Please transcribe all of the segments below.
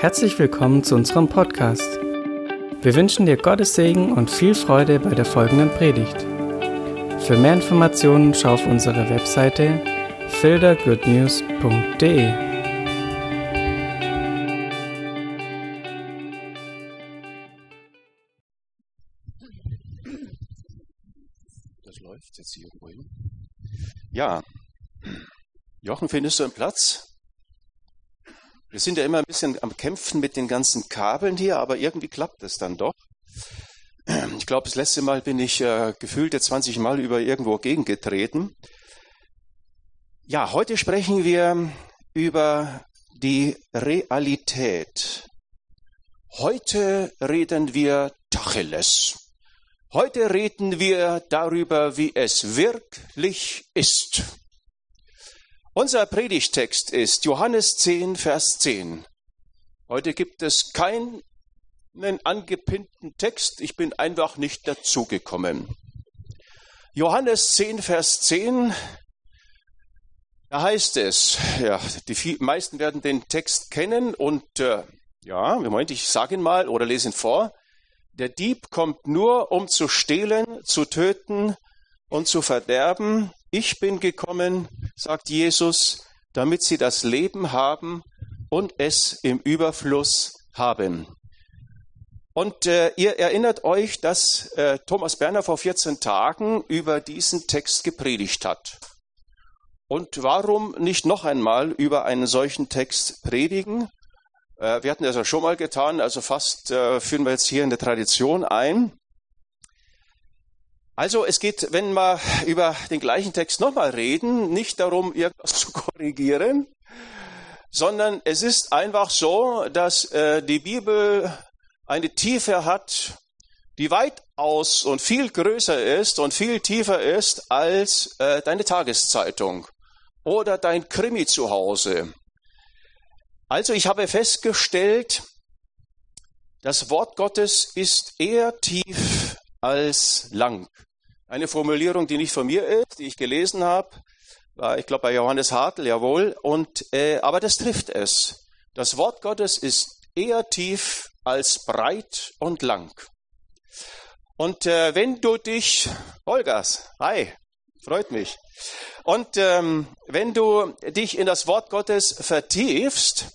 Herzlich willkommen zu unserem Podcast. Wir wünschen dir Gottes Segen und viel Freude bei der folgenden Predigt. Für mehr Informationen schau auf unsere Webseite fildergoodnews.de. Das läuft jetzt hier hin. Ja, Jochen, findest du einen Platz? Wir sind ja immer ein bisschen am Kämpfen mit den ganzen Kabeln hier, aber irgendwie klappt es dann doch. Ich glaube, das letzte Mal bin ich äh, gefühlte 20 Mal über irgendwo gegengetreten. Ja, heute sprechen wir über die Realität. Heute reden wir Tacheles. Heute reden wir darüber, wie es wirklich ist. Unser Predigtext ist Johannes 10, Vers 10. Heute gibt es keinen angepinnten Text, ich bin einfach nicht dazugekommen. Johannes 10, Vers 10, da heißt es, ja, die meisten werden den Text kennen und äh, ja, Moment, ich sage ihn mal oder lese ihn vor. Der Dieb kommt nur, um zu stehlen, zu töten und zu verderben. Ich bin gekommen, sagt Jesus, damit sie das Leben haben und es im Überfluss haben. Und äh, ihr erinnert euch, dass äh, Thomas Berner vor 14 Tagen über diesen Text gepredigt hat. Und warum nicht noch einmal über einen solchen Text predigen? Äh, wir hatten das ja schon mal getan, also fast äh, führen wir jetzt hier in der Tradition ein. Also es geht, wenn wir über den gleichen Text nochmal reden, nicht darum, irgendwas zu korrigieren, sondern es ist einfach so, dass äh, die Bibel eine Tiefe hat, die weitaus und viel größer ist und viel tiefer ist als äh, deine Tageszeitung oder dein Krimi zu Hause. Also ich habe festgestellt, das Wort Gottes ist eher tief als lang. Eine Formulierung, die nicht von mir ist, die ich gelesen habe, war, ich glaube, bei Johannes Hartl, jawohl. Und, äh, aber das trifft es. Das Wort Gottes ist eher tief als breit und lang. Und äh, wenn du dich, Olgas, hi, freut mich. Und ähm, wenn du dich in das Wort Gottes vertiefst,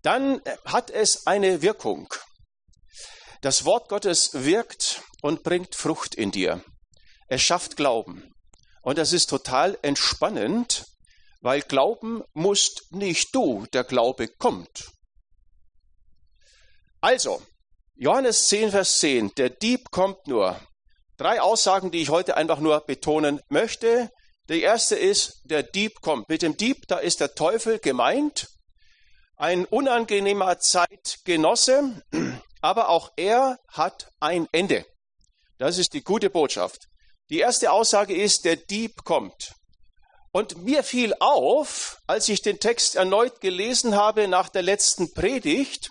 dann hat es eine Wirkung. Das Wort Gottes wirkt und bringt Frucht in dir. Es schafft Glauben. Und das ist total entspannend, weil Glauben musst nicht du, der Glaube kommt. Also, Johannes 10, Vers 10, der Dieb kommt nur. Drei Aussagen, die ich heute einfach nur betonen möchte. Die erste ist, der Dieb kommt. Mit dem Dieb, da ist der Teufel gemeint, ein unangenehmer Zeitgenosse, aber auch er hat ein Ende. Das ist die gute Botschaft. Die erste Aussage ist, der Dieb kommt. Und mir fiel auf, als ich den Text erneut gelesen habe nach der letzten Predigt,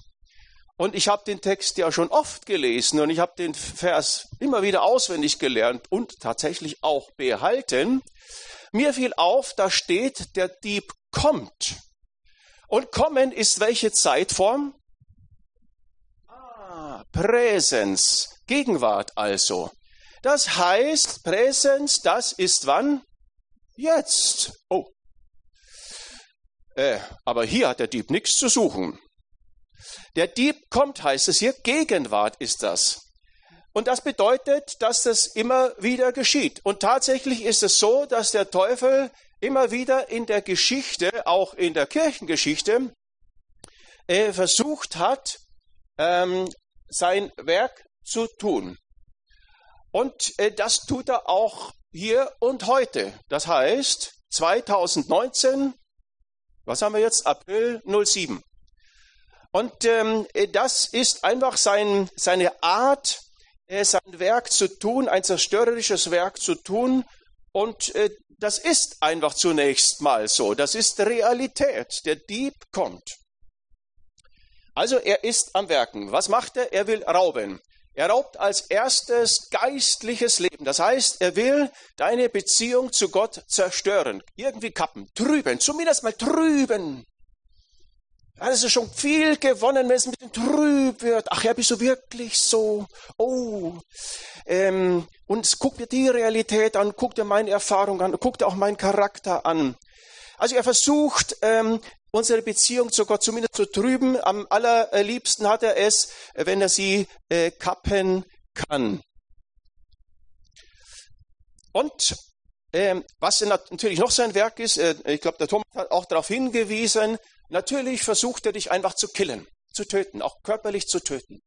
und ich habe den Text ja schon oft gelesen und ich habe den Vers immer wieder auswendig gelernt und tatsächlich auch behalten. Mir fiel auf, da steht, der Dieb kommt. Und kommen ist welche Zeitform? Ah, Präsens, Gegenwart also. Das heißt, Präsenz, das ist wann? Jetzt. Oh. Äh, aber hier hat der Dieb nichts zu suchen. Der Dieb kommt, heißt es hier, Gegenwart ist das. Und das bedeutet, dass das immer wieder geschieht. Und tatsächlich ist es so, dass der Teufel immer wieder in der Geschichte, auch in der Kirchengeschichte, äh, versucht hat, ähm, sein Werk zu tun. Und äh, das tut er auch hier und heute. Das heißt, 2019, was haben wir jetzt? April 07. Und ähm, äh, das ist einfach sein, seine Art, äh, sein Werk zu tun, ein zerstörerisches Werk zu tun. Und äh, das ist einfach zunächst mal so. Das ist Realität. Der Dieb kommt. Also er ist am Werken. Was macht er? Er will rauben. Er raubt als erstes geistliches Leben. Das heißt, er will deine Beziehung zu Gott zerstören, irgendwie kappen, trüben, zumindest mal trüben. Das ist schon viel gewonnen, wenn es ein bisschen trüb wird. Ach ja, bist du wirklich so? Oh. Ähm, und guck dir die Realität an, guck dir meine Erfahrung an, guck dir auch meinen Charakter an. Also er versucht, ähm, unsere Beziehung zu Gott zumindest zu trüben. Am allerliebsten hat er es, wenn er sie äh, kappen kann. Und ähm, was natürlich noch sein Werk ist, äh, ich glaube, der Thomas hat auch darauf hingewiesen, natürlich versucht er dich einfach zu killen, zu töten, auch körperlich zu töten.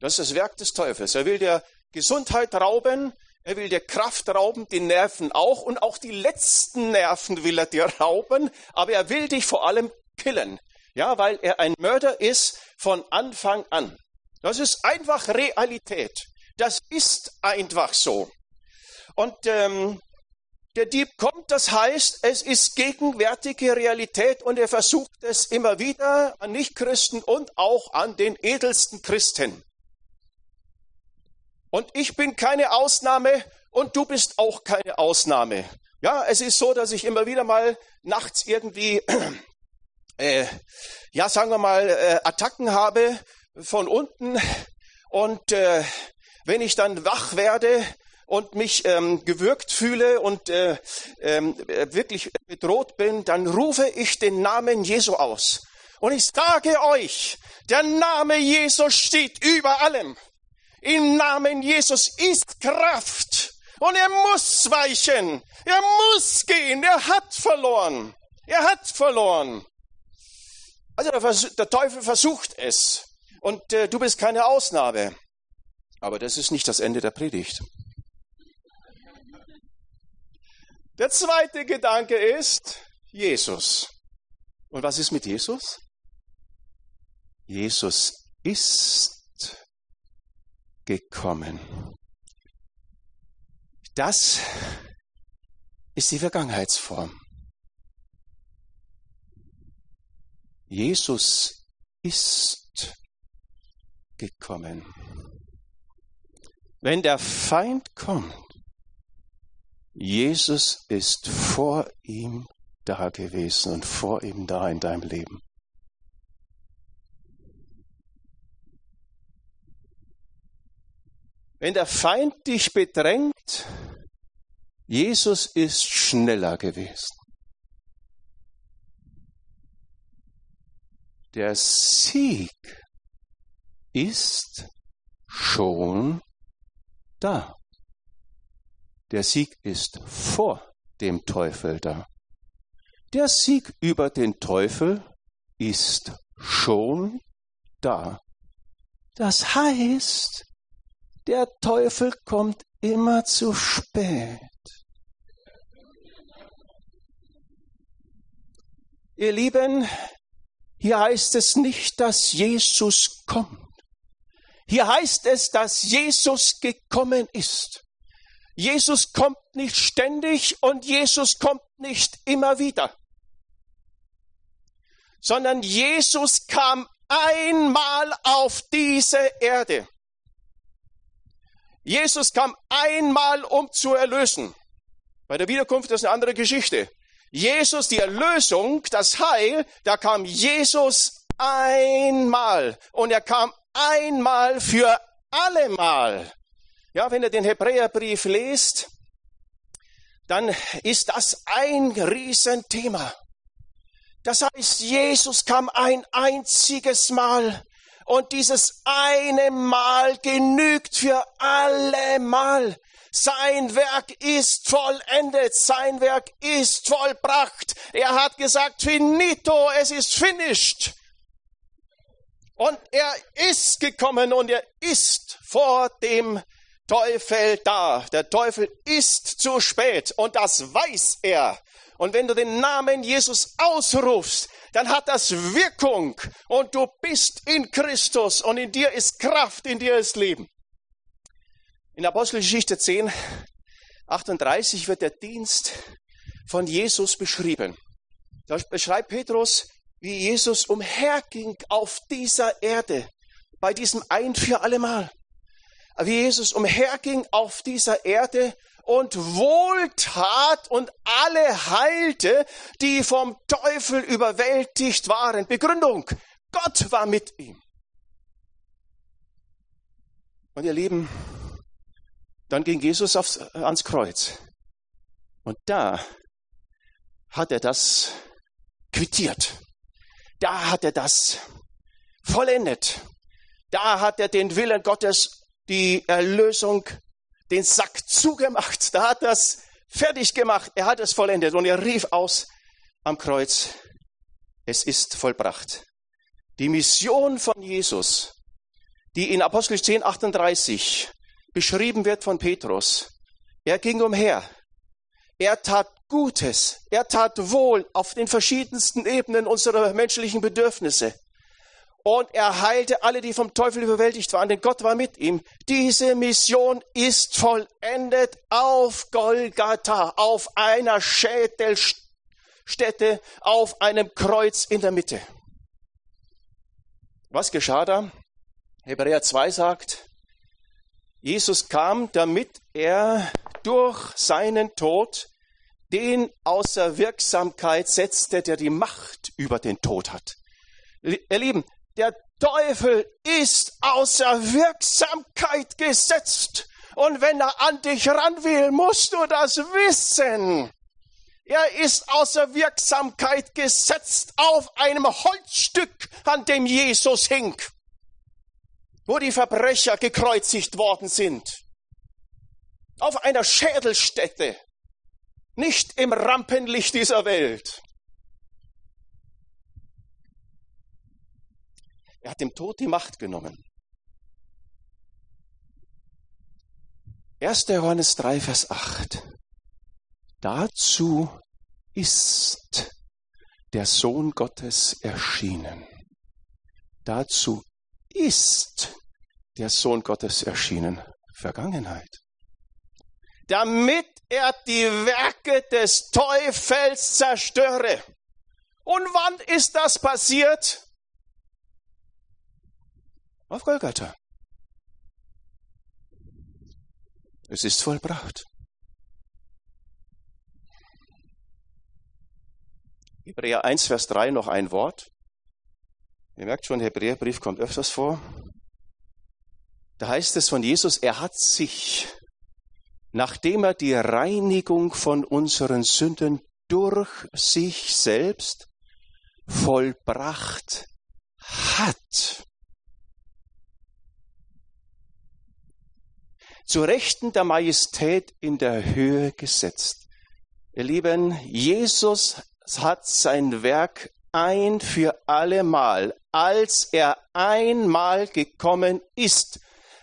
Das ist das Werk des Teufels. Er will dir Gesundheit rauben, er will dir Kraft rauben, die Nerven auch und auch die letzten Nerven will er dir rauben, aber er will dich vor allem killen. Ja, weil er ein Mörder ist von Anfang an. Das ist einfach Realität. Das ist einfach so. Und ähm, der Dieb kommt, das heißt, es ist gegenwärtige Realität und er versucht es immer wieder an Nichtchristen und auch an den edelsten Christen. Und ich bin keine Ausnahme und du bist auch keine Ausnahme. Ja, es ist so, dass ich immer wieder mal nachts irgendwie, äh, ja, sagen wir mal, äh, Attacken habe von unten. Und äh, wenn ich dann wach werde und mich ähm, gewürgt fühle und äh, ähm, wirklich bedroht bin, dann rufe ich den Namen Jesu aus. Und ich sage euch, der Name Jesus steht über allem. Im Namen Jesus ist Kraft. Und er muss weichen. Er muss gehen. Er hat verloren. Er hat verloren. Also der, der Teufel versucht es. Und äh, du bist keine Ausnahme. Aber das ist nicht das Ende der Predigt. Der zweite Gedanke ist Jesus. Und was ist mit Jesus? Jesus ist gekommen. Das ist die Vergangenheitsform. Jesus ist gekommen. Wenn der Feind kommt, Jesus ist vor ihm da gewesen und vor ihm da in deinem Leben. Wenn der Feind dich bedrängt, Jesus ist schneller gewesen. Der Sieg ist schon da. Der Sieg ist vor dem Teufel da. Der Sieg über den Teufel ist schon da. Das heißt, der Teufel kommt immer zu spät. Ihr Lieben, hier heißt es nicht, dass Jesus kommt. Hier heißt es, dass Jesus gekommen ist. Jesus kommt nicht ständig und Jesus kommt nicht immer wieder, sondern Jesus kam einmal auf diese Erde. Jesus kam einmal, um zu erlösen. Bei der Wiederkunft ist eine andere Geschichte. Jesus, die Erlösung, das Heil, da kam Jesus einmal. Und er kam einmal für allemal. Ja, wenn ihr den Hebräerbrief lest, dann ist das ein Riesenthema. Das heißt, Jesus kam ein einziges Mal und dieses eine Mal genügt für alle Mal. Sein Werk ist vollendet, sein Werk ist vollbracht. Er hat gesagt, finito, es ist finished. Und er ist gekommen und er ist vor dem Teufel da. Der Teufel ist zu spät und das weiß er. Und wenn du den Namen Jesus ausrufst, dann hat das Wirkung und du bist in Christus und in dir ist Kraft, in dir ist Leben. In Apostelgeschichte 10, 38 wird der Dienst von Jesus beschrieben. Da beschreibt Petrus, wie Jesus umherging auf dieser Erde, bei diesem Ein für allemal. Wie Jesus umherging auf dieser Erde und wohltat und alle heilte, die vom Teufel überwältigt waren. Begründung. Gott war mit ihm. Und ihr Lieben, dann ging Jesus aufs, ans Kreuz. Und da hat er das quittiert. Da hat er das vollendet. Da hat er den Willen Gottes, die Erlösung, den Sack zugemacht. Da hat er es fertig gemacht. Er hat es vollendet. Und er rief aus am Kreuz, es ist vollbracht. Die Mission von Jesus, die in Apostel 10, 38 beschrieben wird von Petrus. Er ging umher. Er tat Gutes. Er tat wohl auf den verschiedensten Ebenen unserer menschlichen Bedürfnisse. Und er heilte alle, die vom Teufel überwältigt waren, denn Gott war mit ihm. Diese Mission ist vollendet auf Golgatha, auf einer Schädelstätte, auf einem Kreuz in der Mitte. Was geschah da? Hebräer 2 sagt, Jesus kam, damit er durch seinen Tod den außer Wirksamkeit setzte, der die Macht über den Tod hat. Ihr Lieben, der Teufel ist außer Wirksamkeit gesetzt. Und wenn er an dich ran will, musst du das wissen. Er ist außer Wirksamkeit gesetzt auf einem Holzstück, an dem Jesus hing wo die Verbrecher gekreuzigt worden sind. Auf einer Schädelstätte, nicht im Rampenlicht dieser Welt. Er hat dem Tod die Macht genommen. 1. Johannes 3, Vers 8. Dazu ist der Sohn Gottes erschienen. Dazu ist der Sohn Gottes erschienen. Vergangenheit. Damit er die Werke des Teufels zerstöre. Und wann ist das passiert? Auf Golgatha. Es ist vollbracht. Hebräer 1, Vers 3 noch ein Wort. Ihr merkt schon, Hebräerbrief kommt öfters vor. Da heißt es von Jesus, er hat sich, nachdem er die Reinigung von unseren Sünden durch sich selbst vollbracht hat, zu Rechten der Majestät in der Höhe gesetzt. Ihr Lieben, Jesus hat sein Werk ein für allemal, als er einmal gekommen ist,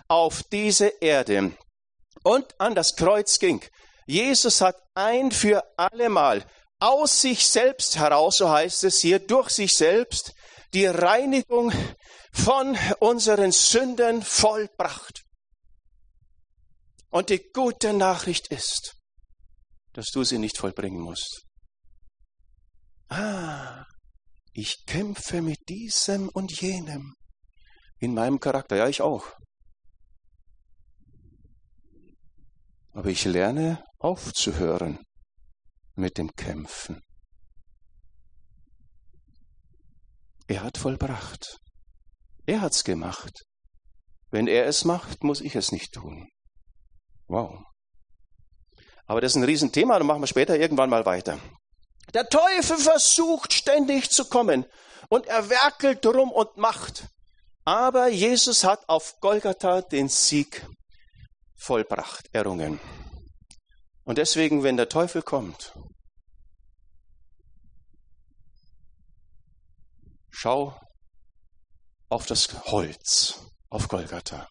auf diese Erde und an das Kreuz ging. Jesus hat ein für allemal aus sich selbst heraus, so heißt es hier, durch sich selbst die Reinigung von unseren Sünden vollbracht. Und die gute Nachricht ist, dass du sie nicht vollbringen musst. Ah, ich kämpfe mit diesem und jenem in meinem Charakter. Ja, ich auch. Aber ich lerne aufzuhören mit dem Kämpfen. Er hat vollbracht. Er hat's gemacht. Wenn er es macht, muss ich es nicht tun. Wow. Aber das ist ein Riesenthema, da machen wir später irgendwann mal weiter. Der Teufel versucht ständig zu kommen und er werkelt drum und macht. Aber Jesus hat auf Golgatha den Sieg vollbracht, errungen. Und deswegen, wenn der Teufel kommt, schau auf das Holz, auf Golgatha.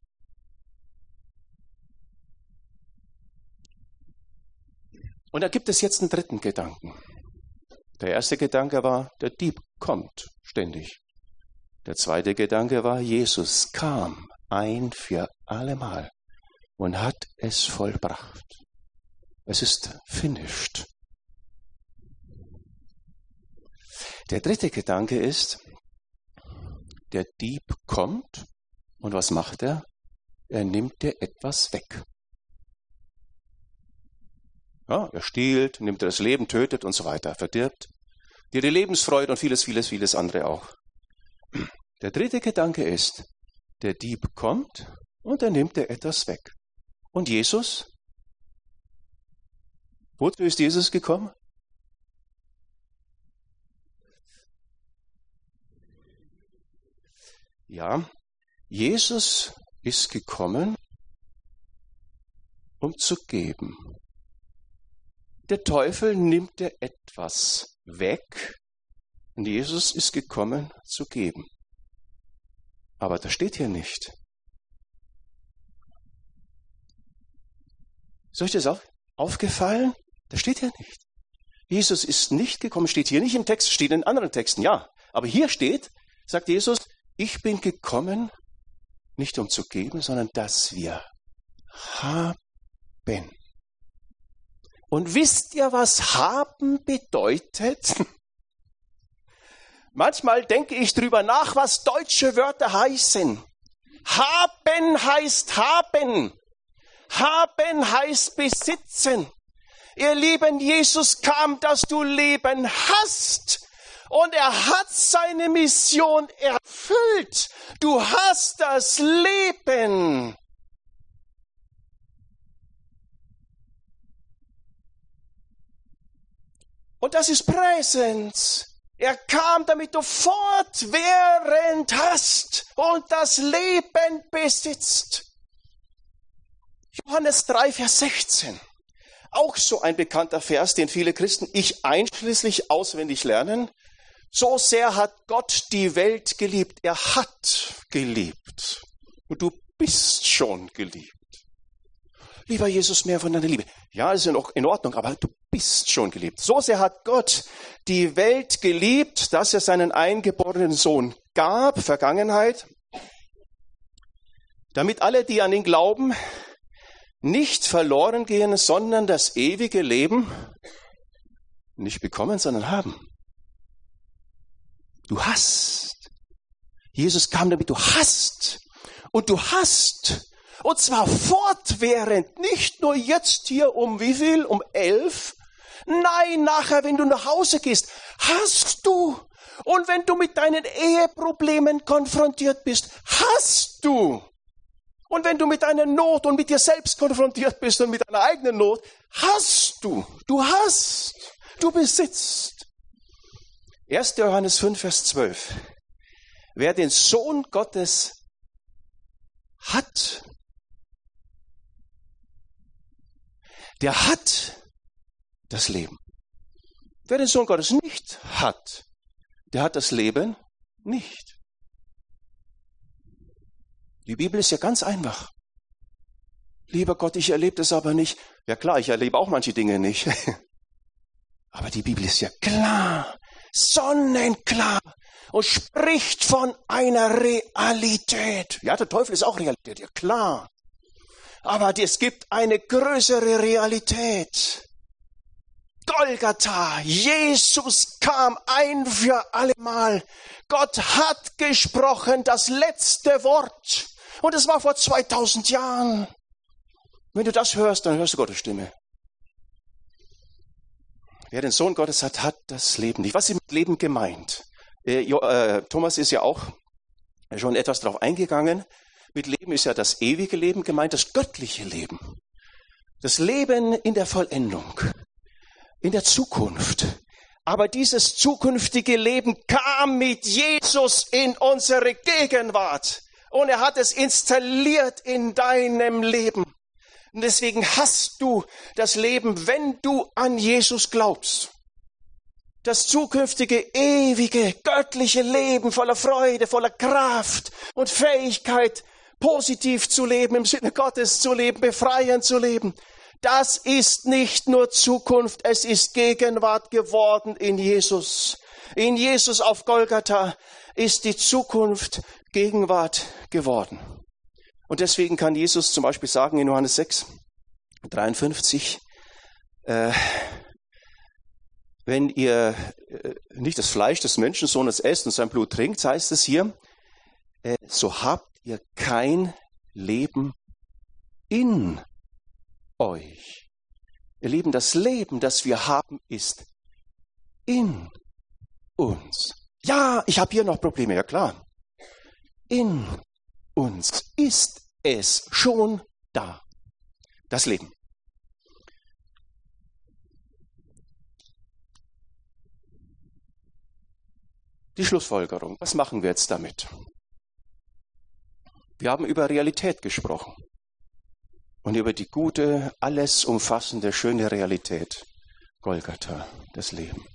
Und da gibt es jetzt einen dritten Gedanken. Der erste Gedanke war, der Dieb kommt ständig. Der zweite Gedanke war, Jesus kam ein für allemal und hat es vollbracht. Es ist finished. Der dritte Gedanke ist, der Dieb kommt und was macht er? Er nimmt dir etwas weg. Ja, er stiehlt, nimmt dir das Leben, tötet und so weiter, verdirbt dir die Lebensfreude und vieles, vieles, vieles andere auch. Der dritte Gedanke ist, der Dieb kommt und er nimmt dir etwas weg. Und Jesus? Wozu ist Jesus gekommen? Ja, Jesus ist gekommen, um zu geben. Der Teufel nimmt dir etwas weg und Jesus ist gekommen zu geben. Aber das steht hier nicht. Ist euch das aufgefallen? Das steht hier nicht. Jesus ist nicht gekommen, steht hier nicht im Text, steht in anderen Texten, ja. Aber hier steht, sagt Jesus, ich bin gekommen, nicht um zu geben, sondern dass wir haben. Und wisst ihr, was haben bedeutet? Manchmal denke ich drüber nach, was deutsche Wörter heißen. Haben heißt haben. Haben heißt besitzen. Ihr Lieben, Jesus kam, dass du Leben hast. Und er hat seine Mission erfüllt. Du hast das Leben. Und das ist Präsenz. Er kam, damit du fortwährend hast und das Leben besitzt. Johannes 3, Vers 16. Auch so ein bekannter Vers, den viele Christen, ich einschließlich auswendig lernen. So sehr hat Gott die Welt geliebt. Er hat geliebt. Und du bist schon geliebt. Lieber Jesus, mehr von deiner Liebe. Ja, ist in Ordnung, aber du bist schon geliebt. So sehr hat Gott die Welt geliebt, dass er seinen eingeborenen Sohn gab, Vergangenheit, damit alle, die an ihn glauben, nicht verloren gehen, sondern das ewige Leben nicht bekommen, sondern haben. Du hast. Jesus kam damit, du hast. Und du hast. Und zwar fortwährend, nicht nur jetzt hier um wie viel? Um elf. Nein, nachher, wenn du nach Hause gehst, hast du. Und wenn du mit deinen Eheproblemen konfrontiert bist, hast du. Und wenn du mit deiner Not und mit dir selbst konfrontiert bist und mit deiner eigenen Not, hast du. Du hast. Du besitzt. 1. Johannes 5, Vers 12. Wer den Sohn Gottes hat, der hat das Leben. Wer den Sohn Gottes nicht hat, der hat das Leben nicht. Die Bibel ist ja ganz einfach. Lieber Gott, ich erlebe das aber nicht. Ja klar, ich erlebe auch manche Dinge nicht. Aber die Bibel ist ja klar sonnenklar und spricht von einer Realität. Ja, der Teufel ist auch Realität, ja klar. Aber es gibt eine größere Realität. Golgatha, Jesus kam ein für allemal. Gott hat gesprochen, das letzte Wort. Und es war vor 2000 Jahren. Wenn du das hörst, dann hörst du Gottes Stimme. Wer den Sohn Gottes hat, hat das Leben nicht. Was ist mit Leben gemeint? Äh, äh, Thomas ist ja auch schon etwas darauf eingegangen. Mit Leben ist ja das ewige Leben gemeint, das göttliche Leben. Das Leben in der Vollendung, in der Zukunft. Aber dieses zukünftige Leben kam mit Jesus in unsere Gegenwart. Und er hat es installiert in deinem Leben. Und deswegen hast du das Leben, wenn du an Jesus glaubst. Das zukünftige, ewige, göttliche Leben voller Freude, voller Kraft und Fähigkeit, positiv zu leben, im Sinne Gottes zu leben, befreiend zu leben. Das ist nicht nur Zukunft, es ist Gegenwart geworden in Jesus. In Jesus auf Golgatha ist die Zukunft Gegenwart geworden. Und deswegen kann Jesus zum Beispiel sagen in Johannes 6, 53, äh, wenn ihr äh, nicht das Fleisch des Menschensohnes esst und sein Blut trinkt, heißt es hier, äh, so habt ihr kein Leben in euch. Ihr Lieben, das Leben, das wir haben, ist in uns. Ja, ich habe hier noch Probleme, ja klar. In uns ist es schon da. Das Leben. Die Schlussfolgerung. Was machen wir jetzt damit? Wir haben über Realität gesprochen und über die gute, alles umfassende, schöne Realität. Golgatha, das Leben.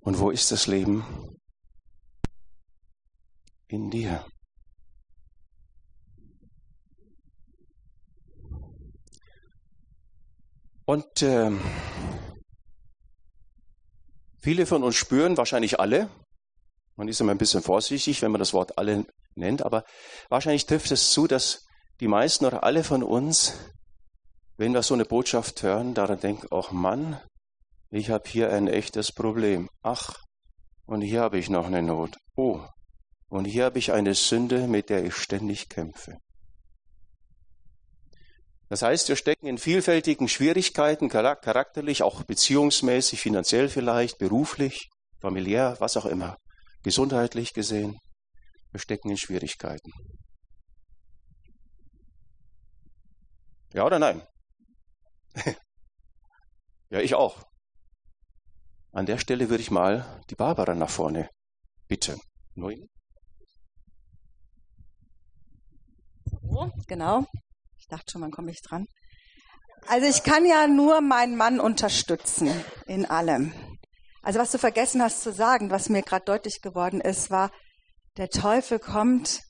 Und wo ist das Leben? In dir. Und äh, viele von uns spüren, wahrscheinlich alle, man ist immer ein bisschen vorsichtig, wenn man das Wort alle nennt, aber wahrscheinlich trifft es zu, dass die meisten oder alle von uns, wenn wir so eine Botschaft hören, daran denken, ach Mann, ich habe hier ein echtes Problem. Ach, und hier habe ich noch eine Not. Oh, und hier habe ich eine Sünde, mit der ich ständig kämpfe. Das heißt, wir stecken in vielfältigen Schwierigkeiten, charakterlich, auch beziehungsmäßig, finanziell vielleicht, beruflich, familiär, was auch immer, gesundheitlich gesehen. Wir stecken in Schwierigkeiten. Ja oder nein? ja, ich auch. An der Stelle würde ich mal die Barbara nach vorne bitten. Neun. Genau. Ich dachte schon, wann komme ich dran? Also ich kann ja nur meinen Mann unterstützen in allem. Also was du vergessen hast zu sagen, was mir gerade deutlich geworden ist, war, der Teufel kommt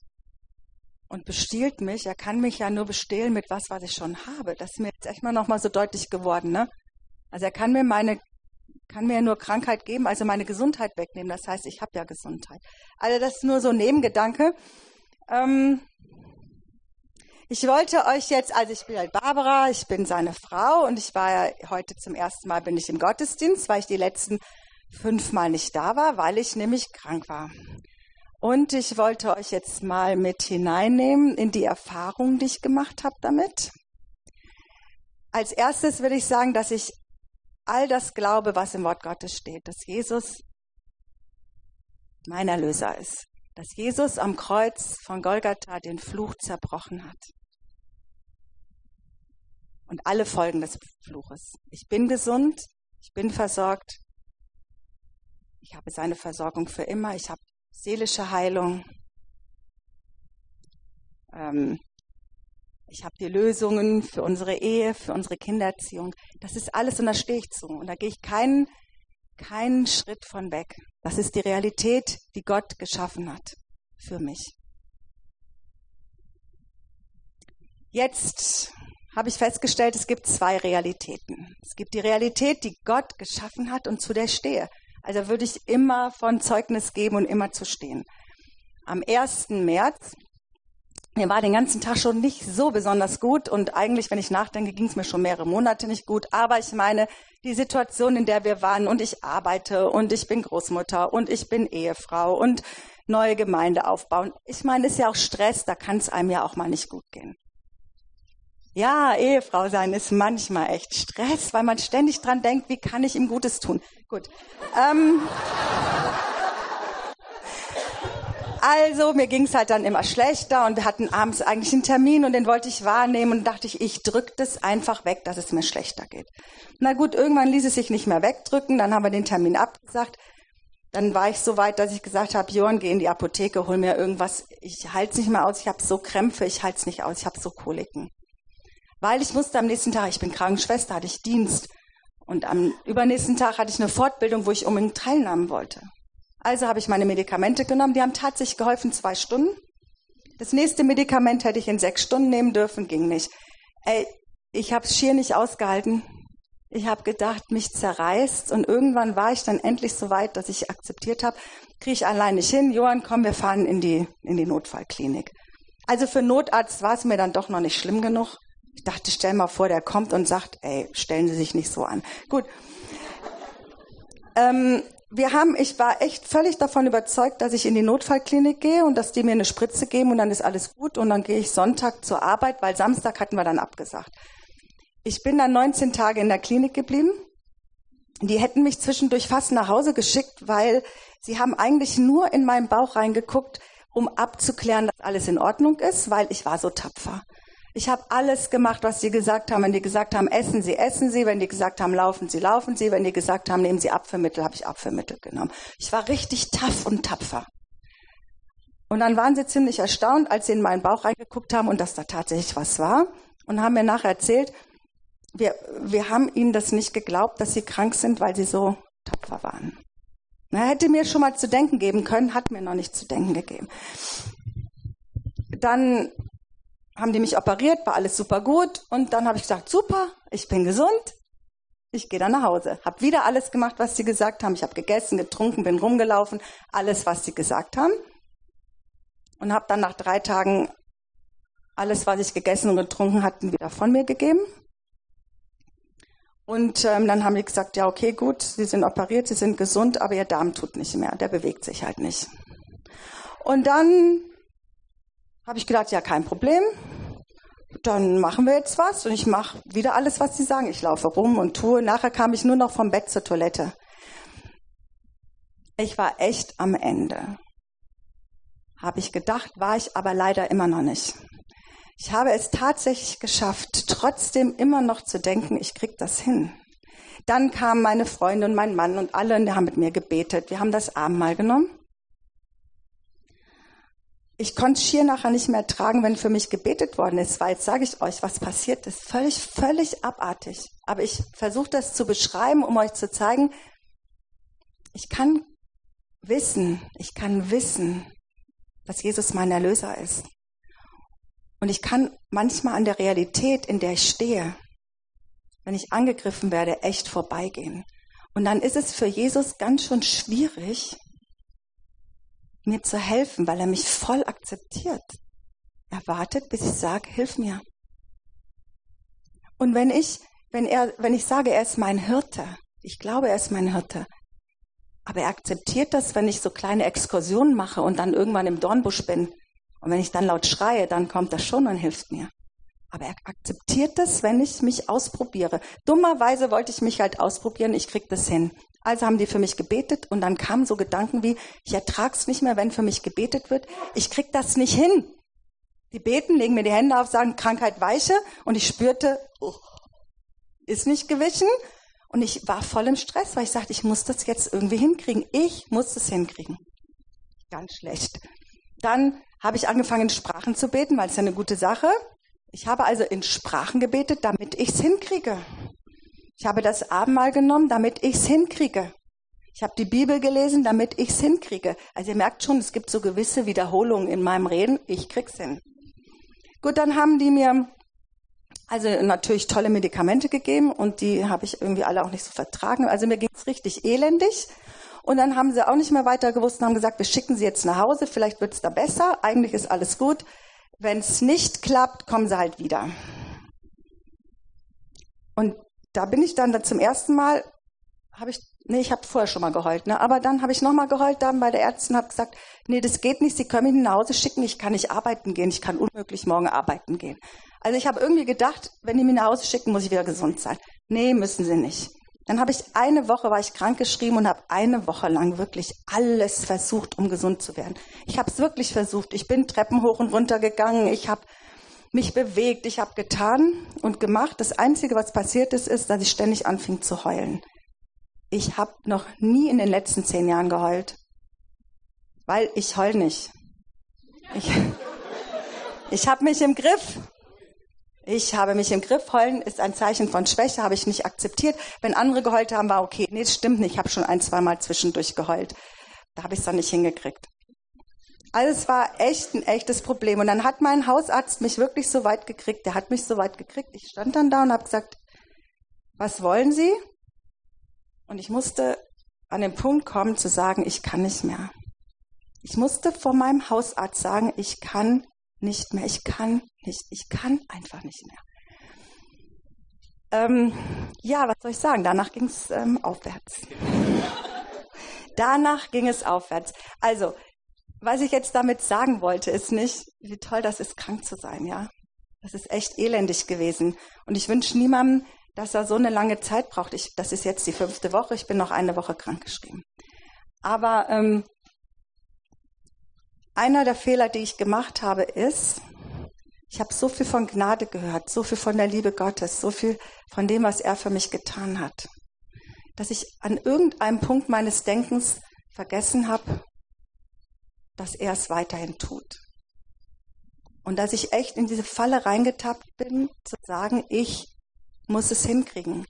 und bestiehlt mich. Er kann mich ja nur bestehlen mit was, was ich schon habe. Das ist mir jetzt echt mal nochmal so deutlich geworden. Ne? Also er kann mir meine kann mir nur Krankheit geben, also meine Gesundheit wegnehmen. Das heißt, ich habe ja Gesundheit. Also das ist nur so ein Nebengedanke. Ähm, ich wollte euch jetzt, also ich bin halt Barbara, ich bin seine Frau und ich war ja heute zum ersten Mal bin ich im Gottesdienst, weil ich die letzten fünfmal nicht da war, weil ich nämlich krank war. Und ich wollte euch jetzt mal mit hineinnehmen in die Erfahrung, die ich gemacht habe damit. Als erstes will ich sagen, dass ich all das glaube, was im Wort Gottes steht, dass Jesus mein Erlöser ist, dass Jesus am Kreuz von Golgatha den Fluch zerbrochen hat. Und alle Folgen des Fluches. Ich bin gesund, ich bin versorgt, ich habe seine Versorgung für immer, ich habe seelische Heilung, ähm, ich habe die Lösungen für unsere Ehe, für unsere Kindererziehung. Das ist alles und da stehe ich zu. Und da gehe ich keinen, keinen Schritt von weg. Das ist die Realität, die Gott geschaffen hat für mich. Jetzt habe ich festgestellt, es gibt zwei Realitäten. Es gibt die Realität, die Gott geschaffen hat und zu der stehe. Also würde ich immer von Zeugnis geben und immer zu stehen. Am 1. März mir war den ganzen Tag schon nicht so besonders gut und eigentlich, wenn ich nachdenke, ging es mir schon mehrere Monate nicht gut. Aber ich meine, die Situation, in der wir waren und ich arbeite und ich bin Großmutter und ich bin Ehefrau und neue Gemeinde aufbauen. Ich meine, ist ja auch Stress, da kann es einem ja auch mal nicht gut gehen. Ja, Ehefrau sein ist manchmal echt Stress, weil man ständig dran denkt, wie kann ich ihm Gutes tun. Gut. Ähm, also mir ging es halt dann immer schlechter und wir hatten abends eigentlich einen Termin und den wollte ich wahrnehmen und dachte ich, ich drücke das einfach weg, dass es mir schlechter geht. Na gut, irgendwann ließ es sich nicht mehr wegdrücken, dann haben wir den Termin abgesagt. Dann war ich so weit, dass ich gesagt habe, Johann, geh in die Apotheke, hol mir irgendwas. Ich halte es nicht mehr aus, ich habe so Krämpfe, ich halte es nicht aus, ich habe so Koliken. Weil ich musste am nächsten Tag, ich bin Krankenschwester, hatte ich Dienst. Und am übernächsten Tag hatte ich eine Fortbildung, wo ich unbedingt teilnehmen wollte. Also habe ich meine Medikamente genommen. Die haben tatsächlich geholfen, zwei Stunden. Das nächste Medikament hätte ich in sechs Stunden nehmen dürfen, ging nicht. Ey, ich habe es schier nicht ausgehalten. Ich habe gedacht, mich zerreißt und irgendwann war ich dann endlich so weit, dass ich akzeptiert habe, kriege ich allein nicht hin. Johann, komm, wir fahren in die, in die Notfallklinik. Also für Notarzt war es mir dann doch noch nicht schlimm genug. Ich dachte, stell mal vor, der kommt und sagt, ey, stellen Sie sich nicht so an. Gut. Ähm, wir haben, ich war echt völlig davon überzeugt, dass ich in die Notfallklinik gehe und dass die mir eine Spritze geben und dann ist alles gut und dann gehe ich Sonntag zur Arbeit, weil Samstag hatten wir dann abgesagt. Ich bin dann 19 Tage in der Klinik geblieben. Die hätten mich zwischendurch fast nach Hause geschickt, weil sie haben eigentlich nur in meinen Bauch reingeguckt, um abzuklären, dass alles in Ordnung ist, weil ich war so tapfer. Ich habe alles gemacht, was sie gesagt haben. Wenn die gesagt haben, essen Sie, essen Sie. Wenn die gesagt haben, laufen Sie, laufen Sie. Wenn die gesagt haben, nehmen Sie Abführmittel, habe ich Abführmittel genommen. Ich war richtig tough und tapfer. Und dann waren sie ziemlich erstaunt, als sie in meinen Bauch reingeguckt haben und dass da tatsächlich was war. Und haben mir nachher erzählt, wir, wir haben ihnen das nicht geglaubt, dass sie krank sind, weil sie so tapfer waren. Na, hätte mir schon mal zu denken geben können, hat mir noch nicht zu denken gegeben. Dann haben die mich operiert, war alles super gut. Und dann habe ich gesagt, super, ich bin gesund. Ich gehe dann nach Hause. Habe wieder alles gemacht, was sie gesagt haben. Ich habe gegessen, getrunken, bin rumgelaufen. Alles, was sie gesagt haben. Und habe dann nach drei Tagen alles, was ich gegessen und getrunken hatte, wieder von mir gegeben. Und ähm, dann haben die gesagt, ja, okay, gut, Sie sind operiert, Sie sind gesund, aber Ihr Darm tut nicht mehr, der bewegt sich halt nicht. Und dann habe ich gedacht, ja, kein Problem. Dann machen wir jetzt was und ich mache wieder alles, was sie sagen. Ich laufe rum und tue. Nachher kam ich nur noch vom Bett zur Toilette. Ich war echt am Ende. Habe ich gedacht, war ich aber leider immer noch nicht. Ich habe es tatsächlich geschafft, trotzdem immer noch zu denken, ich krieg das hin. Dann kamen meine Freunde und mein Mann und alle, die haben mit mir gebetet. Wir haben das Abendmahl genommen ich konnte schier nachher nicht mehr tragen, wenn für mich gebetet worden ist, weil jetzt sage ich euch, was passiert ist. Völlig, völlig abartig. Aber ich versuche das zu beschreiben, um euch zu zeigen, ich kann wissen, ich kann wissen, dass Jesus mein Erlöser ist. Und ich kann manchmal an der Realität, in der ich stehe, wenn ich angegriffen werde, echt vorbeigehen. Und dann ist es für Jesus ganz schön schwierig, mir zu helfen, weil er mich voll akzeptiert. Er wartet, bis ich sage, hilf mir. Und wenn ich, wenn er, wenn ich sage, er ist mein Hirte, ich glaube, er ist mein Hirte, aber er akzeptiert das, wenn ich so kleine Exkursionen mache und dann irgendwann im Dornbusch bin. Und wenn ich dann laut schreie, dann kommt er schon und hilft mir. Aber er akzeptiert das, wenn ich mich ausprobiere. Dummerweise wollte ich mich halt ausprobieren, ich krieg das hin. Also haben die für mich gebetet und dann kamen so Gedanken wie, ich ertrag's nicht mehr, wenn für mich gebetet wird. Ich krieg das nicht hin. Die beten, legen mir die Hände auf, sagen Krankheit weiche und ich spürte, oh, ist nicht gewichen. Und ich war voll im Stress, weil ich sagte, ich muss das jetzt irgendwie hinkriegen. Ich muss das hinkriegen. Ganz schlecht. Dann habe ich angefangen, in Sprachen zu beten, weil es ja eine gute Sache. Ich habe also in Sprachen gebetet, damit ich es hinkriege. Ich habe das Abendmahl genommen, damit ich es hinkriege. Ich habe die Bibel gelesen, damit ich es hinkriege. Also ihr merkt schon, es gibt so gewisse Wiederholungen in meinem Reden. Ich krieg's hin. Gut, dann haben die mir also natürlich tolle Medikamente gegeben und die habe ich irgendwie alle auch nicht so vertragen. Also mir ging es richtig elendig. Und dann haben sie auch nicht mehr weiter gewusst und haben gesagt, wir schicken sie jetzt nach Hause, vielleicht wird es da besser, eigentlich ist alles gut. Wenn es nicht klappt, kommen sie halt wieder. Und da bin ich dann, zum ersten Mal, habe ich, nee, ich habe vorher schon mal geheult, ne? aber dann habe ich nochmal geheult dann bei der Ärztin habe gesagt, nee, das geht nicht, Sie können mich nach Hause schicken, ich kann nicht arbeiten gehen, ich kann unmöglich morgen arbeiten gehen. Also ich habe irgendwie gedacht, wenn die mich nach Hause schicken, muss ich wieder gesund sein. Nee, müssen Sie nicht. Dann habe ich eine Woche, war ich krankgeschrieben und habe eine Woche lang wirklich alles versucht, um gesund zu werden. Ich habe es wirklich versucht. Ich bin Treppen hoch und runter gegangen. Ich habe mich bewegt, ich habe getan und gemacht. Das Einzige, was passiert ist, ist, dass ich ständig anfing zu heulen. Ich habe noch nie in den letzten zehn Jahren geheult, weil ich heul nicht. Ich, ich habe mich im Griff. Ich habe mich im Griff. Heulen ist ein Zeichen von Schwäche, habe ich nicht akzeptiert. Wenn andere geheult haben, war okay. Nee, das stimmt nicht. Ich habe schon ein, zweimal zwischendurch geheult. Da habe ich es dann nicht hingekriegt. Also es war echt ein echtes Problem. Und dann hat mein Hausarzt mich wirklich so weit gekriegt. Der hat mich so weit gekriegt. Ich stand dann da und habe gesagt, was wollen Sie? Und ich musste an den Punkt kommen zu sagen, ich kann nicht mehr. Ich musste vor meinem Hausarzt sagen, ich kann nicht mehr, ich kann nicht, ich kann einfach nicht mehr. Ähm, ja, was soll ich sagen? Danach ging es ähm, aufwärts. Danach ging es aufwärts. Also was ich jetzt damit sagen wollte, ist nicht, wie toll das ist, krank zu sein, ja. Das ist echt elendig gewesen. Und ich wünsche niemandem, dass er so eine lange Zeit braucht. Ich, das ist jetzt die fünfte Woche, ich bin noch eine Woche krankgeschrieben. Aber ähm, einer der Fehler, die ich gemacht habe, ist, ich habe so viel von Gnade gehört, so viel von der Liebe Gottes, so viel von dem, was er für mich getan hat, dass ich an irgendeinem Punkt meines Denkens vergessen habe, dass er es weiterhin tut. Und dass ich echt in diese Falle reingetappt bin, zu sagen, ich muss es hinkriegen.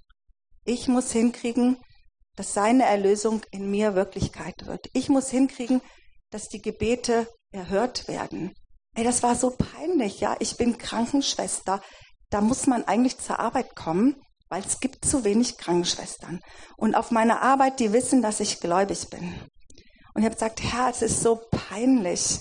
Ich muss hinkriegen, dass seine Erlösung in mir Wirklichkeit wird. Ich muss hinkriegen, dass die Gebete erhört werden. Ey, das war so peinlich, ja. Ich bin Krankenschwester. Da muss man eigentlich zur Arbeit kommen, weil es gibt zu wenig Krankenschwestern. Und auf meiner Arbeit, die wissen, dass ich gläubig bin. Und ich habe gesagt, Herr, es ist so peinlich.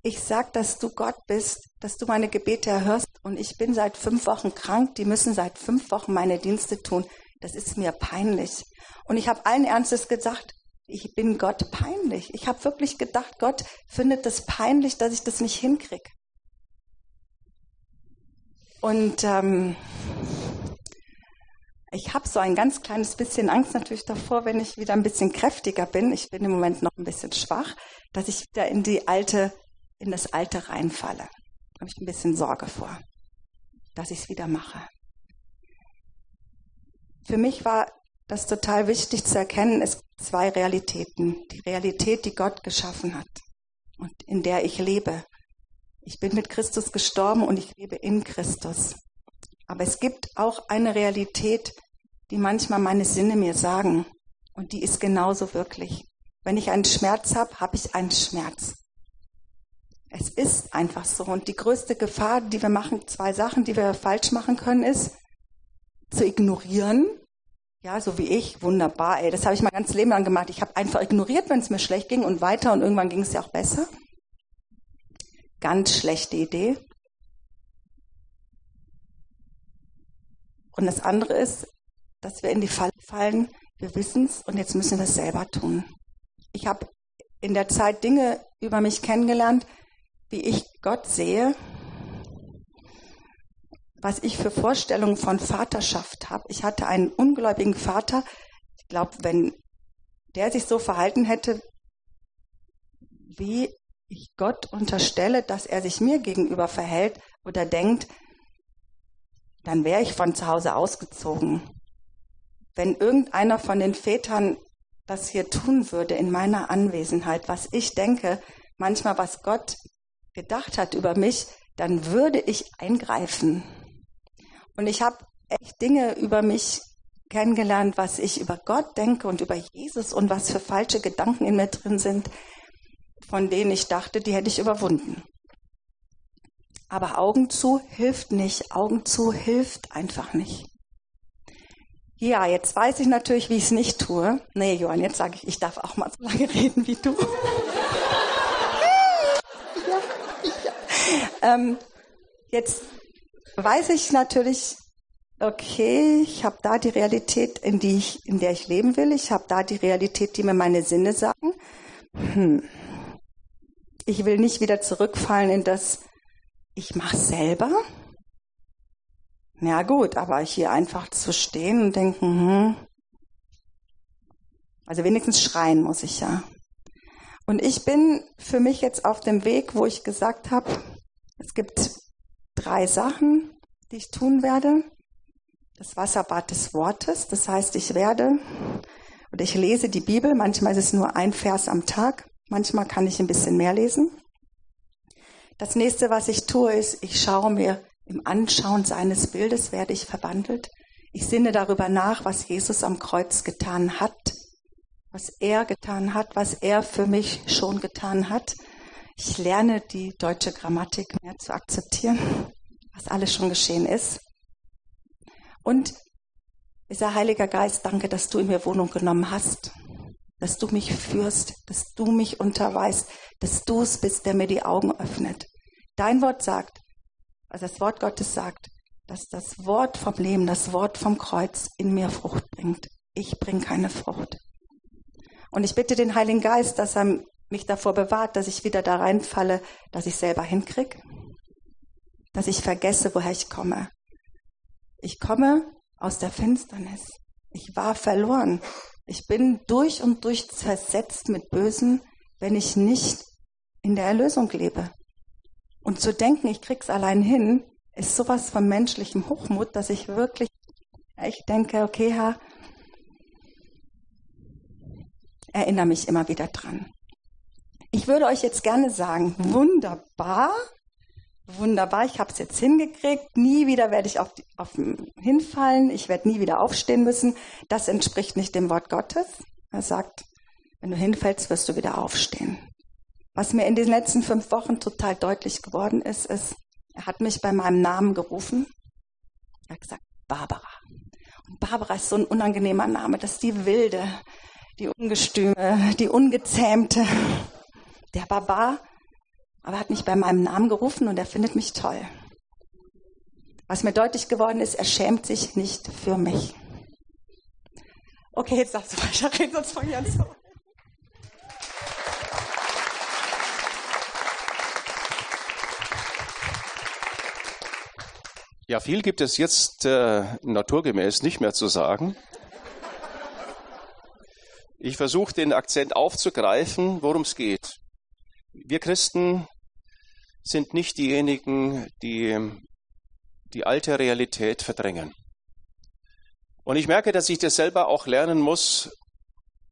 Ich sag, dass du Gott bist, dass du meine Gebete erhörst. Und ich bin seit fünf Wochen krank. Die müssen seit fünf Wochen meine Dienste tun. Das ist mir peinlich. Und ich habe allen Ernstes gesagt, ich bin Gott peinlich. Ich habe wirklich gedacht, Gott findet das peinlich, dass ich das nicht hinkriege. Und ähm, ich habe so ein ganz kleines bisschen Angst natürlich davor, wenn ich wieder ein bisschen kräftiger bin. Ich bin im Moment noch ein bisschen schwach, dass ich wieder in die alte, in das Alte reinfalle. Da habe ich ein bisschen Sorge vor, dass ich es wieder mache. Für mich war das total wichtig zu erkennen, es gibt zwei Realitäten. Die Realität, die Gott geschaffen hat und in der ich lebe. Ich bin mit Christus gestorben und ich lebe in Christus. Aber es gibt auch eine Realität, die manchmal meine Sinne mir sagen. Und die ist genauso wirklich. Wenn ich einen Schmerz habe, habe ich einen Schmerz. Es ist einfach so. Und die größte Gefahr, die wir machen, zwei Sachen, die wir falsch machen können, ist zu ignorieren ja, so wie ich, wunderbar, ey. Das habe ich mein ganzes Leben lang gemacht. Ich habe einfach ignoriert, wenn es mir schlecht ging und weiter und irgendwann ging es ja auch besser. Ganz schlechte Idee. Und das andere ist, dass wir in die Falle fallen, wir wissen es und jetzt müssen wir es selber tun. Ich habe in der Zeit Dinge über mich kennengelernt, wie ich Gott sehe was ich für Vorstellungen von Vaterschaft habe. Ich hatte einen ungläubigen Vater. Ich glaube, wenn der sich so verhalten hätte, wie ich Gott unterstelle, dass er sich mir gegenüber verhält oder denkt, dann wäre ich von zu Hause ausgezogen. Wenn irgendeiner von den Vätern das hier tun würde in meiner Anwesenheit, was ich denke, manchmal was Gott gedacht hat über mich, dann würde ich eingreifen. Und ich habe echt Dinge über mich kennengelernt, was ich über Gott denke und über Jesus und was für falsche Gedanken in mir drin sind, von denen ich dachte, die hätte ich überwunden. Aber Augen zu hilft nicht. Augen zu hilft einfach nicht. Ja, jetzt weiß ich natürlich, wie ich es nicht tue. Nee, Johann, jetzt sage ich, ich darf auch mal so lange reden wie du. Ähm, jetzt weiß ich natürlich, okay, ich habe da die Realität, in, die ich, in der ich leben will. Ich habe da die Realität, die mir meine Sinne sagen. Hm. Ich will nicht wieder zurückfallen in das, ich mache selber. Ja gut, aber hier einfach zu stehen und denken, hm, also wenigstens schreien muss ich ja. Und ich bin für mich jetzt auf dem Weg, wo ich gesagt habe, es gibt drei Sachen, die ich tun werde. Das Wasserbad des Wortes, das heißt, ich werde oder ich lese die Bibel, manchmal ist es nur ein Vers am Tag, manchmal kann ich ein bisschen mehr lesen. Das nächste, was ich tue, ist, ich schaue mir im Anschauen seines Bildes, werde ich verwandelt. Ich sinne darüber nach, was Jesus am Kreuz getan hat, was er getan hat, was er für mich schon getan hat. Ich lerne die deutsche Grammatik mehr zu akzeptieren, was alles schon geschehen ist. Und dieser Heiliger Geist, danke, dass du in mir Wohnung genommen hast, dass du mich führst, dass du mich unterweist, dass du es bist, der mir die Augen öffnet. Dein Wort sagt, also das Wort Gottes sagt, dass das Wort vom Leben, das Wort vom Kreuz in mir Frucht bringt. Ich bringe keine Frucht. Und ich bitte den Heiligen Geist, dass er mich davor bewahrt, dass ich wieder da reinfalle, dass ich selber hinkrieg, dass ich vergesse, woher ich komme. Ich komme aus der Finsternis. Ich war verloren. Ich bin durch und durch zersetzt mit Bösen, wenn ich nicht in der Erlösung lebe. Und zu denken, ich krieg's allein hin, ist sowas von menschlichem Hochmut, dass ich wirklich ich denke, okay, Herr, erinnere mich immer wieder dran. Ich würde euch jetzt gerne sagen, wunderbar, wunderbar, ich habe es jetzt hingekriegt, nie wieder werde ich auf, auf hinfallen, ich werde nie wieder aufstehen müssen. Das entspricht nicht dem Wort Gottes. Er sagt, wenn du hinfällst, wirst du wieder aufstehen. Was mir in den letzten fünf Wochen total deutlich geworden ist, ist, er hat mich bei meinem Namen gerufen. Er hat gesagt, Barbara. Und Barbara ist so ein unangenehmer Name. Das ist die Wilde, die Ungestüme, die Ungezähmte, der Barbar. Aber er hat mich bei meinem Namen gerufen und er findet mich toll. Was mir deutlich geworden ist, er schämt sich nicht für mich. Okay, jetzt darfst du weiter reden, sonst fange ich an zu. Ja, viel gibt es jetzt äh, naturgemäß nicht mehr zu sagen. Ich versuche den Akzent aufzugreifen, worum es geht. Wir Christen sind nicht diejenigen, die die alte Realität verdrängen. Und ich merke, dass ich das selber auch lernen muss,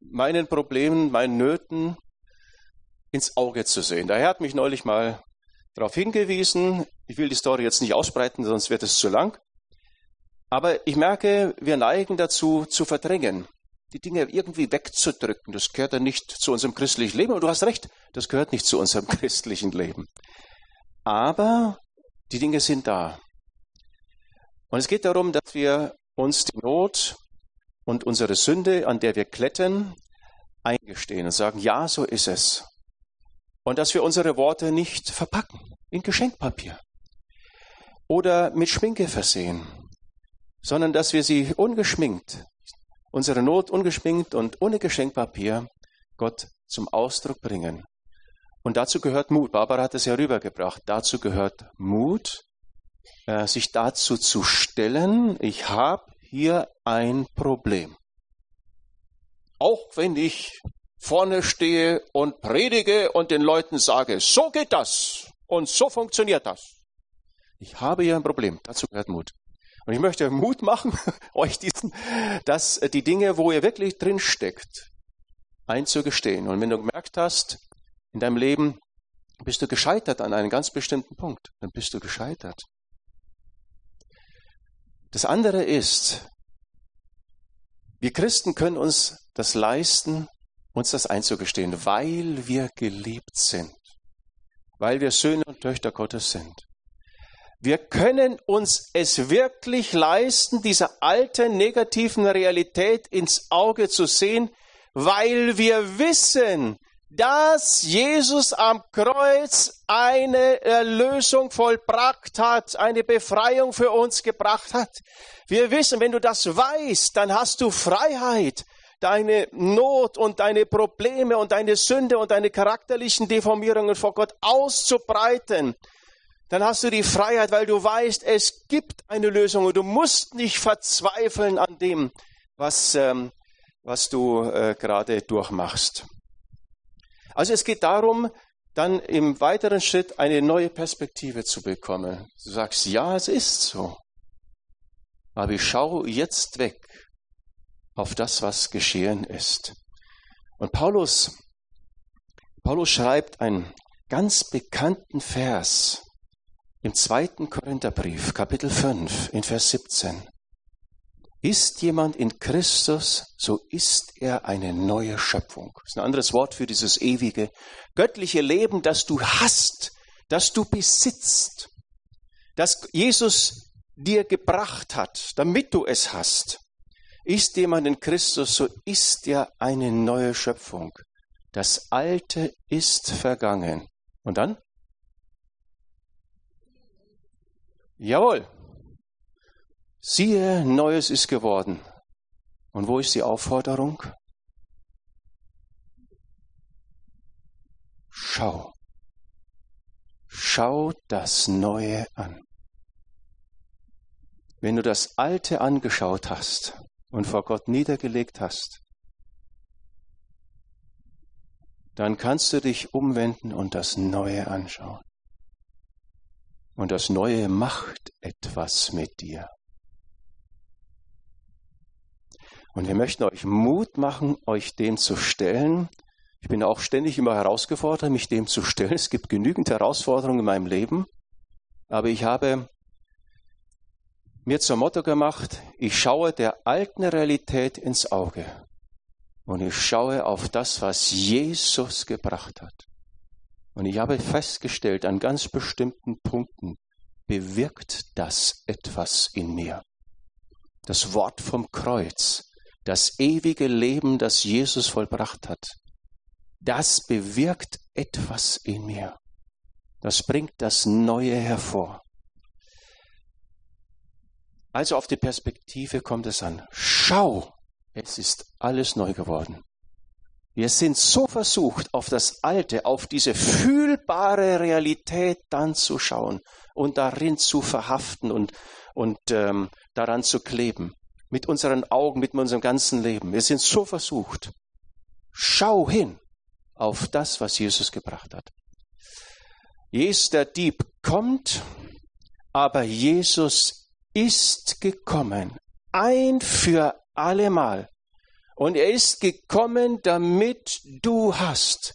meinen Problemen, meinen Nöten ins Auge zu sehen. Daher hat mich neulich mal darauf hingewiesen. Ich will die Story jetzt nicht ausbreiten, sonst wird es zu lang. Aber ich merke, wir neigen dazu, zu verdrängen, die Dinge irgendwie wegzudrücken. Das gehört ja nicht zu unserem christlichen Leben. Und du hast recht, das gehört nicht zu unserem christlichen Leben. Aber die Dinge sind da. Und es geht darum, dass wir uns die Not und unsere Sünde, an der wir klettern, eingestehen und sagen, ja, so ist es und dass wir unsere Worte nicht verpacken in Geschenkpapier oder mit Schminke versehen, sondern dass wir sie ungeschminkt, unsere Not ungeschminkt und ohne Geschenkpapier Gott zum Ausdruck bringen. Und dazu gehört Mut. Barbara hat es ja rübergebracht. Dazu gehört Mut, äh, sich dazu zu stellen, ich habe hier ein Problem. Auch wenn ich vorne stehe und predige und den Leuten sage, so geht das und so funktioniert das. Ich habe hier ein Problem, dazu gehört Mut. Und ich möchte Mut machen, euch diesen, dass die Dinge, wo ihr wirklich drin steckt, einzugestehen. Und wenn du gemerkt hast, in deinem Leben bist du gescheitert an einem ganz bestimmten Punkt, dann bist du gescheitert. Das andere ist, wir Christen können uns das leisten, uns das einzugestehen, weil wir geliebt sind, weil wir Söhne und Töchter Gottes sind. Wir können uns es wirklich leisten, diese alte negativen Realität ins Auge zu sehen, weil wir wissen, dass Jesus am Kreuz eine Erlösung vollbracht hat, eine Befreiung für uns gebracht hat. Wir wissen, wenn du das weißt, dann hast du Freiheit, deine Not und deine Probleme und deine Sünde und deine charakterlichen Deformierungen vor Gott auszubreiten, dann hast du die Freiheit, weil du weißt, es gibt eine Lösung und du musst nicht verzweifeln an dem, was, ähm, was du äh, gerade durchmachst. Also es geht darum, dann im weiteren Schritt eine neue Perspektive zu bekommen. Du sagst, ja, es ist so. Aber ich schaue jetzt weg auf das, was geschehen ist. Und Paulus, Paulus schreibt einen ganz bekannten Vers im zweiten Korintherbrief, Kapitel 5, in Vers 17. Ist jemand in Christus, so ist er eine neue Schöpfung. Das ist ein anderes Wort für dieses ewige, göttliche Leben, das du hast, das du besitzt, das Jesus dir gebracht hat, damit du es hast. Ist jemand in Christus, so ist er eine neue Schöpfung. Das Alte ist vergangen. Und dann? Jawohl. Siehe, Neues ist geworden. Und wo ist die Aufforderung? Schau. Schau das Neue an. Wenn du das Alte angeschaut hast, und vor Gott niedergelegt hast, dann kannst du dich umwenden und das Neue anschauen. Und das Neue macht etwas mit dir. Und wir möchten euch Mut machen, euch dem zu stellen. Ich bin auch ständig immer herausgefordert, mich dem zu stellen. Es gibt genügend Herausforderungen in meinem Leben. Aber ich habe mir zum Motto gemacht, ich schaue der alten Realität ins Auge und ich schaue auf das, was Jesus gebracht hat. Und ich habe festgestellt, an ganz bestimmten Punkten bewirkt das etwas in mir. Das Wort vom Kreuz, das ewige Leben, das Jesus vollbracht hat, das bewirkt etwas in mir. Das bringt das Neue hervor. Also auf die Perspektive kommt es an. Schau, es ist alles neu geworden. Wir sind so versucht, auf das Alte, auf diese fühlbare Realität dann zu schauen und darin zu verhaften und, und ähm, daran zu kleben. Mit unseren Augen, mit unserem ganzen Leben. Wir sind so versucht. Schau hin auf das, was Jesus gebracht hat. Jesus, der Dieb, kommt, aber Jesus ist gekommen, ein für allemal. Und er ist gekommen, damit du hast.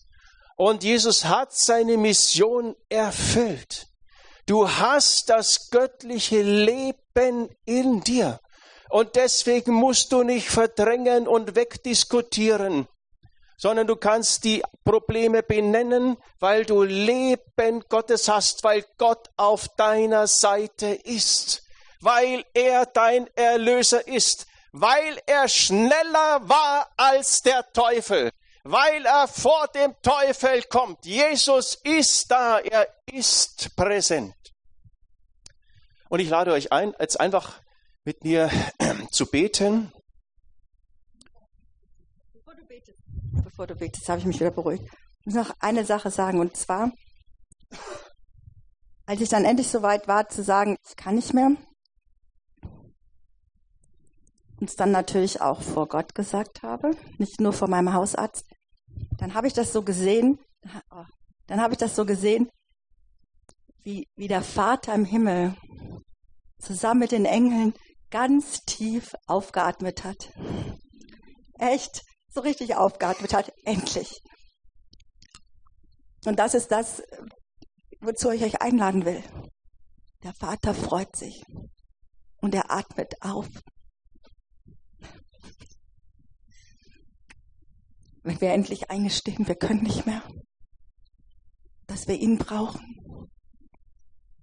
Und Jesus hat seine Mission erfüllt. Du hast das göttliche Leben in dir. Und deswegen musst du nicht verdrängen und wegdiskutieren, sondern du kannst die Probleme benennen, weil du Leben Gottes hast, weil Gott auf deiner Seite ist, weil er dein Erlöser ist, weil er schneller war als der Teufel, weil er vor dem Teufel kommt. Jesus ist da, er ist präsent. Und ich lade euch ein, jetzt einfach mit mir zu beten. Bevor du betest, bevor du betest, habe ich mich wieder beruhigt. Ich muss noch eine Sache sagen, und zwar, als ich dann endlich so weit war zu sagen, ich kann nicht mehr, und es dann natürlich auch vor Gott gesagt habe, nicht nur vor meinem Hausarzt, dann habe ich das so gesehen, oh, dann habe ich das so gesehen, wie, wie der Vater im Himmel zusammen mit den Engeln ganz tief aufgeatmet hat. Echt, so richtig aufgeatmet hat, endlich. Und das ist das, wozu ich euch einladen will. Der Vater freut sich und er atmet auf wenn wir endlich eingestehen, wir können nicht mehr, dass wir ihn brauchen.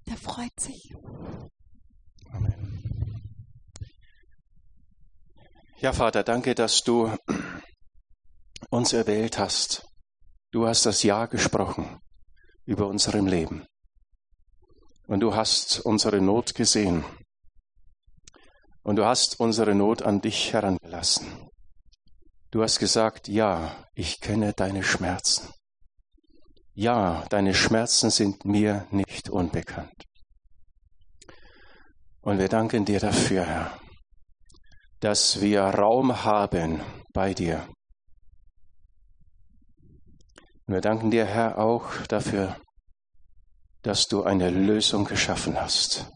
Der freut sich. Amen. Ja, Vater, danke, dass du uns erwählt hast. Du hast das Ja gesprochen über unserem Leben. Und du hast unsere Not gesehen. Und du hast unsere Not an dich herangelassen. Du hast gesagt, ja, ich kenne deine Schmerzen. Ja, deine Schmerzen sind mir nicht unbekannt. Und wir danken dir dafür, Herr, dass wir Raum haben bei dir. Und wir danken dir, Herr, auch dafür, dass du eine Lösung geschaffen hast.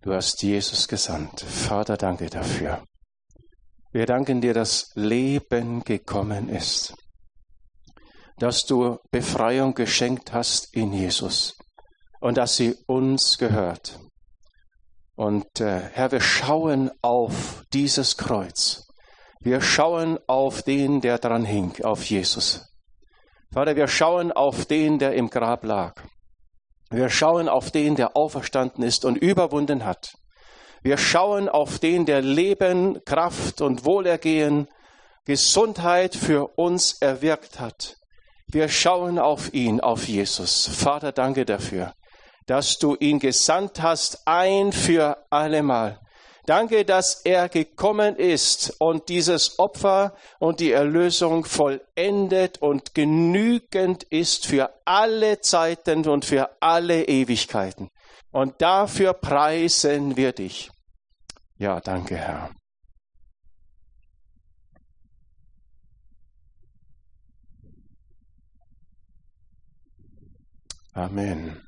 Du hast Jesus gesandt. Vater, danke dafür. Wir danken dir, dass Leben gekommen ist, dass du Befreiung geschenkt hast in Jesus und dass sie uns gehört. Und äh, Herr, wir schauen auf dieses Kreuz. Wir schauen auf den, der dran hing, auf Jesus. Vater, wir schauen auf den, der im Grab lag. Wir schauen auf den, der auferstanden ist und überwunden hat. Wir schauen auf den, der Leben, Kraft und Wohlergehen, Gesundheit für uns erwirkt hat. Wir schauen auf ihn, auf Jesus. Vater, danke dafür, dass du ihn gesandt hast, ein für allemal. Danke, dass er gekommen ist und dieses Opfer und die Erlösung vollendet und genügend ist für alle Zeiten und für alle Ewigkeiten. Und dafür preisen wir dich. Ja, danke, Herr. Amen.